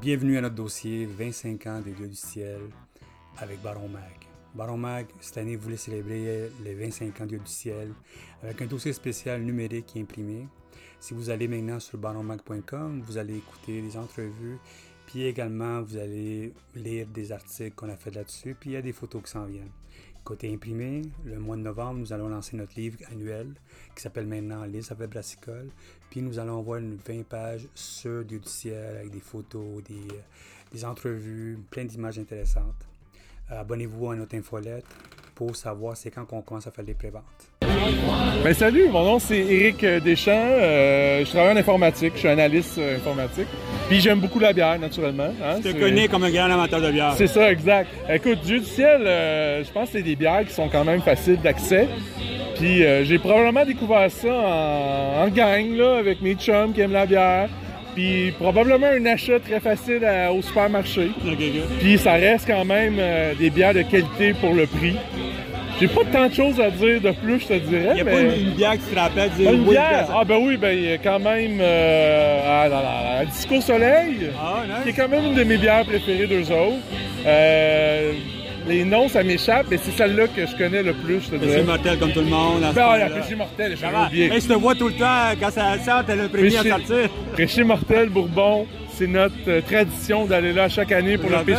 bienvenue à notre dossier 25 ans des Dieux du ciel avec Baron Mag. Baron Mag, cette année, voulait célébrer les 25 ans des Dieux du ciel avec un dossier spécial numérique et imprimé. Si vous allez maintenant sur baronmag.com, vous allez écouter des entrevues, puis également vous allez lire des articles qu'on a fait là-dessus, puis il y a des photos qui s'en viennent. Côté imprimé, le mois de novembre, nous allons lancer notre livre annuel qui s'appelle maintenant Les Affaires Brassicole. Puis nous allons avoir une 20 pages sur Dieu du ciel avec des photos, des, des entrevues, plein d'images intéressantes. Euh, Abonnez-vous à notre infolette pour savoir c'est quand qu'on commence à faire les préventes. Ben salut, mon nom c'est Éric Deschamps. Euh, je travaille en informatique, je suis analyste euh, informatique. Puis j'aime beaucoup la bière, naturellement. hein, Je te connais comme un grand amateur de bière. C'est ça, exact. Écoute, Dieu du ciel, euh, je pense que c'est des bières qui sont quand même faciles d'accès. Puis euh, j'ai probablement découvert ça en, en gang, là, avec mes chums qui aiment la bière. Puis probablement un achat très facile à- au supermarché. Puis ça reste quand même euh, des bières de qualité pour le prix. J'ai pas tant de choses à dire de plus, je te dirais. Il n'y a mais... pas une, une bière qui te rappelle Ah, une oui, bière? Ah ben oui, ben il y a quand même euh, ah, la, la- la Disco Soleil, Ah, qui est quand même une de mes bières préférées d'eux autres. Euh, les noms, ça m'échappe, mais c'est celle-là que je connais le plus, je te dirais. Mortel comme tout le monde. à Ben, ah, la péché mortel, va. oublié. Hey, je te vois tout le temps quand ça sort, t'es le premier à sortir. Péché mortel, Bourbon, c'est notre euh, tradition d'aller là chaque année pour le J'adore.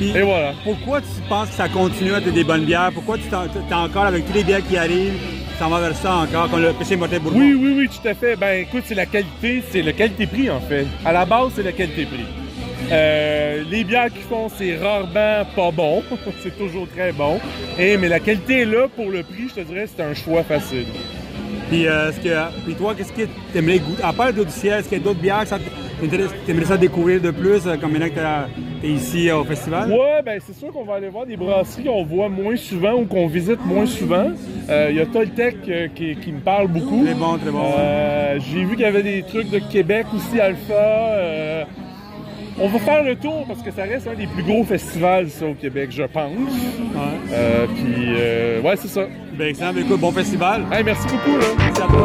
Et voilà. Pourquoi tu penses que ça continue à être des bonnes bières? Pourquoi tu t'es encore avec tous les bières qui arrivent, t'en vas vers ça encore, comme le PC Bourbon? Oui, oui, oui, tout à fait. Ben écoute, c'est la qualité, c'est le qualité-prix en fait. À la base, c'est le qualité-prix. Euh, les bières qu'ils font, c'est rarement pas bon. c'est toujours très bon. Et, mais la qualité est là pour le prix, je te dirais, c'est un choix facile. Puis, euh, que, puis toi, qu'est-ce que t'aimerais goûter? À part de du ciel, est-ce qu'il y a d'autres bières que ça t'aimerais ça découvrir de plus, euh, comme maintenant que t'es- ici euh, au festival? Ouais, ben c'est sûr qu'on va aller voir des brasseries qu'on voit moins souvent ou qu'on visite moins souvent. Euh, Il y a Toltec euh, qui, qui me parle beaucoup. Très bon, très bon. Euh, J'ai vu qu'il y avait des trucs de Québec aussi, Alpha. euh, on va faire le tour parce que ça reste un des plus gros festivals, ça, au Québec, je pense. Ouais. Euh, Puis, euh, ouais, c'est ça. Ben, excellent. Ben, écoute, bon festival. Hey, merci beaucoup, là. Merci à toi.